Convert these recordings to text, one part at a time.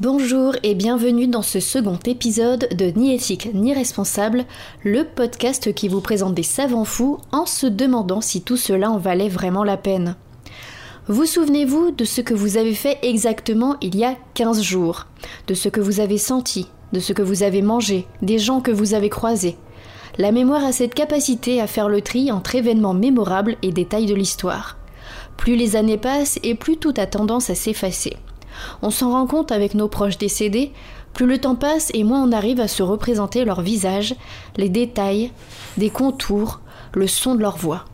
Bonjour et bienvenue dans ce second épisode de Ni éthique ni responsable, le podcast qui vous présente des savants fous en se demandant si tout cela en valait vraiment la peine. Vous souvenez-vous de ce que vous avez fait exactement il y a 15 jours, de ce que vous avez senti, de ce que vous avez mangé, des gens que vous avez croisés. La mémoire a cette capacité à faire le tri entre événements mémorables et détails de l'histoire. Plus les années passent et plus tout a tendance à s'effacer. On s'en rend compte avec nos proches décédés, plus le temps passe et moins on arrive à se représenter leur visage, les détails, des contours, le son de leur voix.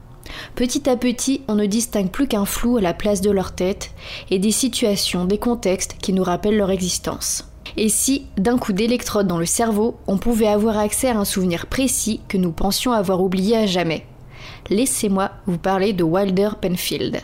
Petit à petit, on ne distingue plus qu'un flou à la place de leur tête et des situations, des contextes qui nous rappellent leur existence. Et si, d'un coup d'électrode dans le cerveau, on pouvait avoir accès à un souvenir précis que nous pensions avoir oublié à jamais Laissez-moi vous parler de Wilder Penfield.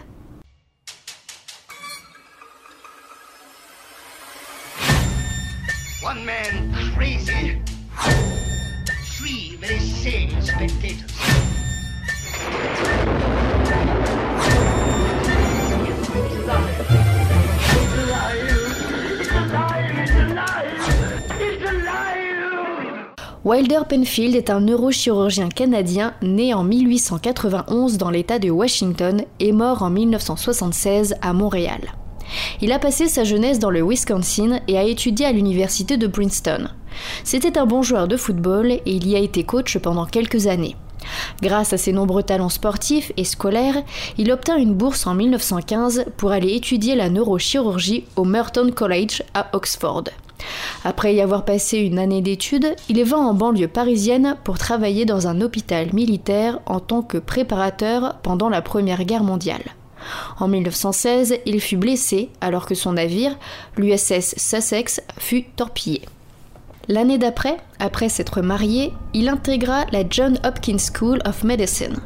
Wilder Penfield est un neurochirurgien canadien né en 1891 dans l'État de Washington et mort en 1976 à Montréal. Il a passé sa jeunesse dans le Wisconsin et a étudié à l'université de Princeton. C'était un bon joueur de football et il y a été coach pendant quelques années. Grâce à ses nombreux talents sportifs et scolaires, il obtint une bourse en 1915 pour aller étudier la neurochirurgie au Merton College à Oxford. Après y avoir passé une année d'études, il va en banlieue parisienne pour travailler dans un hôpital militaire en tant que préparateur pendant la Première Guerre mondiale. En 1916, il fut blessé alors que son navire, l'USS Sussex, fut torpillé. L'année d'après, après s'être marié, il intégra la John Hopkins School of Medicine.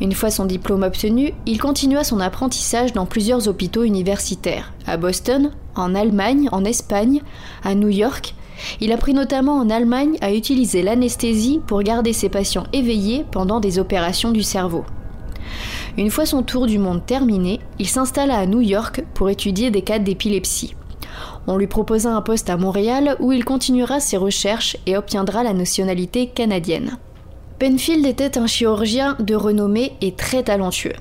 Une fois son diplôme obtenu, il continua son apprentissage dans plusieurs hôpitaux universitaires, à Boston, en Allemagne, en Espagne, à New York. Il apprit notamment en Allemagne à utiliser l'anesthésie pour garder ses patients éveillés pendant des opérations du cerveau. Une fois son tour du monde terminé, il s'installa à New York pour étudier des cas d'épilepsie. On lui proposa un poste à Montréal où il continuera ses recherches et obtiendra la nationalité canadienne. Penfield était un chirurgien de renommée et très talentueux.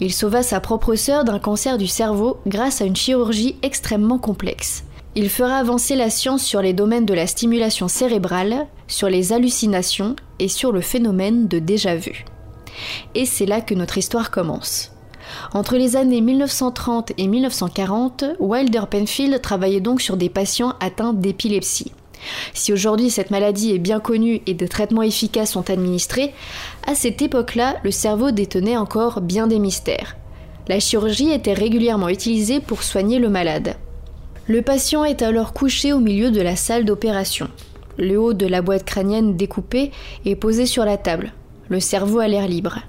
Il sauva sa propre sœur d'un cancer du cerveau grâce à une chirurgie extrêmement complexe. Il fera avancer la science sur les domaines de la stimulation cérébrale, sur les hallucinations et sur le phénomène de déjà-vu. Et c'est là que notre histoire commence. Entre les années 1930 et 1940, Wilder Penfield travaillait donc sur des patients atteints d'épilepsie. Si aujourd'hui cette maladie est bien connue et des traitements efficaces sont administrés, à cette époque-là, le cerveau détenait encore bien des mystères. La chirurgie était régulièrement utilisée pour soigner le malade. Le patient est alors couché au milieu de la salle d'opération. Le haut de la boîte crânienne découpée est posé sur la table le cerveau à l'air libre.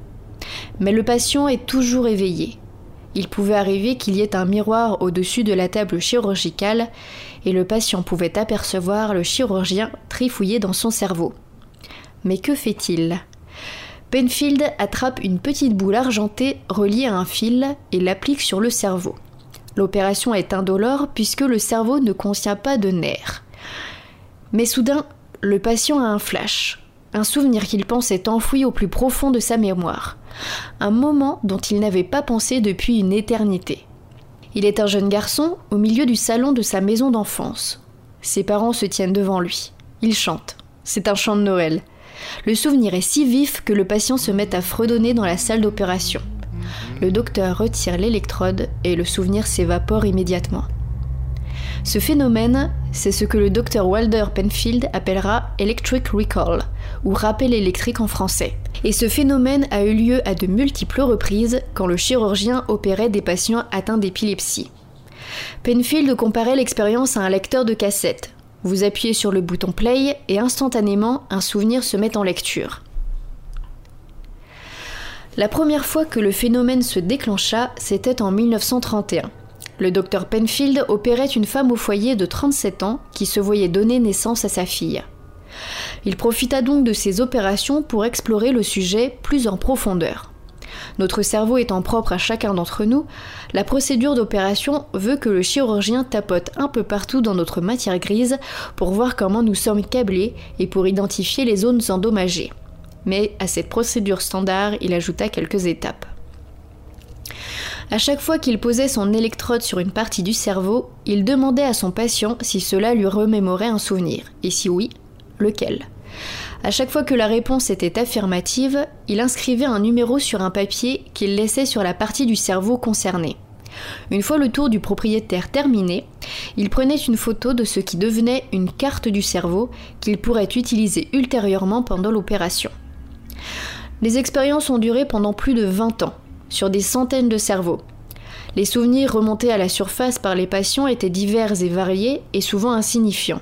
Mais le patient est toujours éveillé. Il pouvait arriver qu'il y ait un miroir au-dessus de la table chirurgicale et le patient pouvait apercevoir le chirurgien trifouiller dans son cerveau. Mais que fait-il? Penfield attrape une petite boule argentée reliée à un fil et l'applique sur le cerveau. L'opération est indolore puisque le cerveau ne contient pas de nerfs. Mais soudain, le patient a un flash un souvenir qu'il pensait enfoui au plus profond de sa mémoire, un moment dont il n'avait pas pensé depuis une éternité. Il est un jeune garçon au milieu du salon de sa maison d'enfance. Ses parents se tiennent devant lui. Il chante. C'est un chant de Noël. Le souvenir est si vif que le patient se met à fredonner dans la salle d'opération. Le docteur retire l'électrode et le souvenir s'évapore immédiatement. Ce phénomène, c'est ce que le docteur Walder Penfield appellera electric recall, ou rappel électrique en français. Et ce phénomène a eu lieu à de multiples reprises quand le chirurgien opérait des patients atteints d'épilepsie. Penfield comparait l'expérience à un lecteur de cassette. Vous appuyez sur le bouton play et instantanément un souvenir se met en lecture. La première fois que le phénomène se déclencha, c'était en 1931. Le docteur Penfield opérait une femme au foyer de 37 ans qui se voyait donner naissance à sa fille. Il profita donc de ces opérations pour explorer le sujet plus en profondeur. Notre cerveau étant propre à chacun d'entre nous, la procédure d'opération veut que le chirurgien tapote un peu partout dans notre matière grise pour voir comment nous sommes câblés et pour identifier les zones endommagées. Mais à cette procédure standard, il ajouta quelques étapes. À chaque fois qu'il posait son électrode sur une partie du cerveau, il demandait à son patient si cela lui remémorait un souvenir, et si oui, lequel? À chaque fois que la réponse était affirmative, il inscrivait un numéro sur un papier qu'il laissait sur la partie du cerveau concernée. Une fois le tour du propriétaire terminé, il prenait une photo de ce qui devenait une carte du cerveau qu'il pourrait utiliser ultérieurement pendant l'opération. Les expériences ont duré pendant plus de 20 ans, sur des centaines de cerveaux. Les souvenirs remontés à la surface par les patients étaient divers et variés et souvent insignifiants.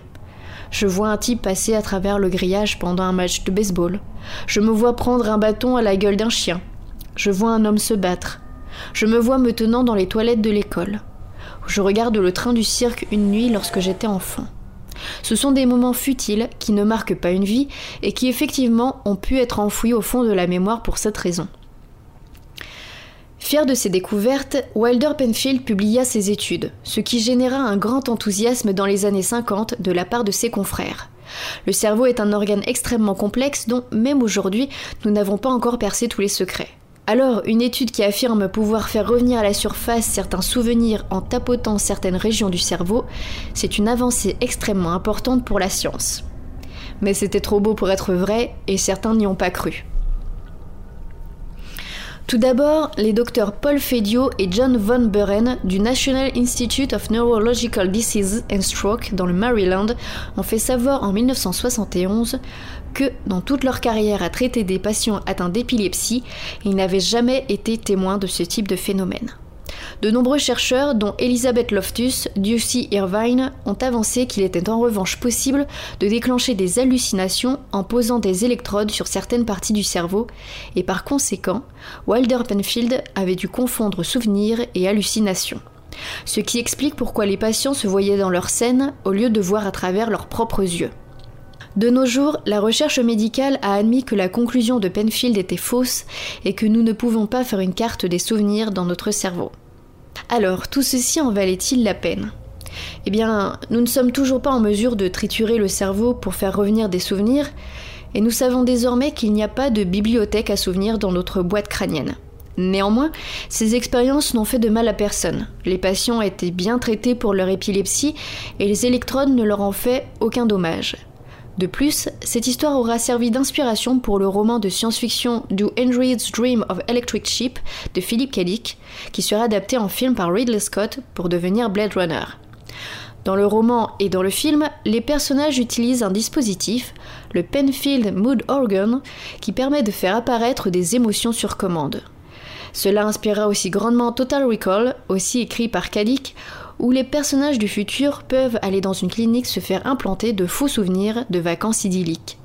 Je vois un type passer à travers le grillage pendant un match de baseball. Je me vois prendre un bâton à la gueule d'un chien. Je vois un homme se battre. Je me vois me tenant dans les toilettes de l'école. Je regarde le train du cirque une nuit lorsque j'étais enfant. Ce sont des moments futiles qui ne marquent pas une vie et qui effectivement ont pu être enfouis au fond de la mémoire pour cette raison. Fier de ses découvertes, Wilder Penfield publia ses études, ce qui généra un grand enthousiasme dans les années 50 de la part de ses confrères. Le cerveau est un organe extrêmement complexe dont, même aujourd'hui, nous n'avons pas encore percé tous les secrets. Alors, une étude qui affirme pouvoir faire revenir à la surface certains souvenirs en tapotant certaines régions du cerveau, c'est une avancée extrêmement importante pour la science. Mais c'était trop beau pour être vrai et certains n'y ont pas cru. Tout d'abord, les docteurs Paul Fedio et John Von Buren du National Institute of Neurological Diseases and Stroke dans le Maryland ont fait savoir en 1971 que, dans toute leur carrière à traiter des patients atteints d'épilepsie, ils n'avaient jamais été témoins de ce type de phénomène. De nombreux chercheurs, dont Elizabeth Loftus, Ducey Irvine, ont avancé qu'il était en revanche possible de déclencher des hallucinations en posant des électrodes sur certaines parties du cerveau, et par conséquent, Wilder Penfield avait dû confondre souvenirs et hallucinations. Ce qui explique pourquoi les patients se voyaient dans leur scène au lieu de voir à travers leurs propres yeux. De nos jours, la recherche médicale a admis que la conclusion de Penfield était fausse et que nous ne pouvons pas faire une carte des souvenirs dans notre cerveau. Alors, tout ceci en valait-il la peine? Eh bien, nous ne sommes toujours pas en mesure de triturer le cerveau pour faire revenir des souvenirs, et nous savons désormais qu'il n'y a pas de bibliothèque à souvenirs dans notre boîte crânienne. Néanmoins, ces expériences n'ont fait de mal à personne. Les patients étaient bien traités pour leur épilepsie et les électrodes ne leur ont fait aucun dommage. De plus, cette histoire aura servi d'inspiration pour le roman de science-fiction Do Androids Dream of Electric Sheep de Philip K. Dick, qui sera adapté en film par Ridley Scott pour devenir Blade Runner. Dans le roman et dans le film, les personnages utilisent un dispositif, le Penfield Mood Organ, qui permet de faire apparaître des émotions sur commande. Cela inspira aussi grandement Total Recall, aussi écrit par Kadik, où les personnages du futur peuvent aller dans une clinique se faire implanter de faux souvenirs de vacances idylliques.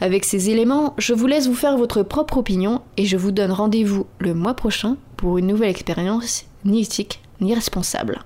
Avec ces éléments, je vous laisse vous faire votre propre opinion et je vous donne rendez-vous le mois prochain pour une nouvelle expérience ni éthique ni responsable.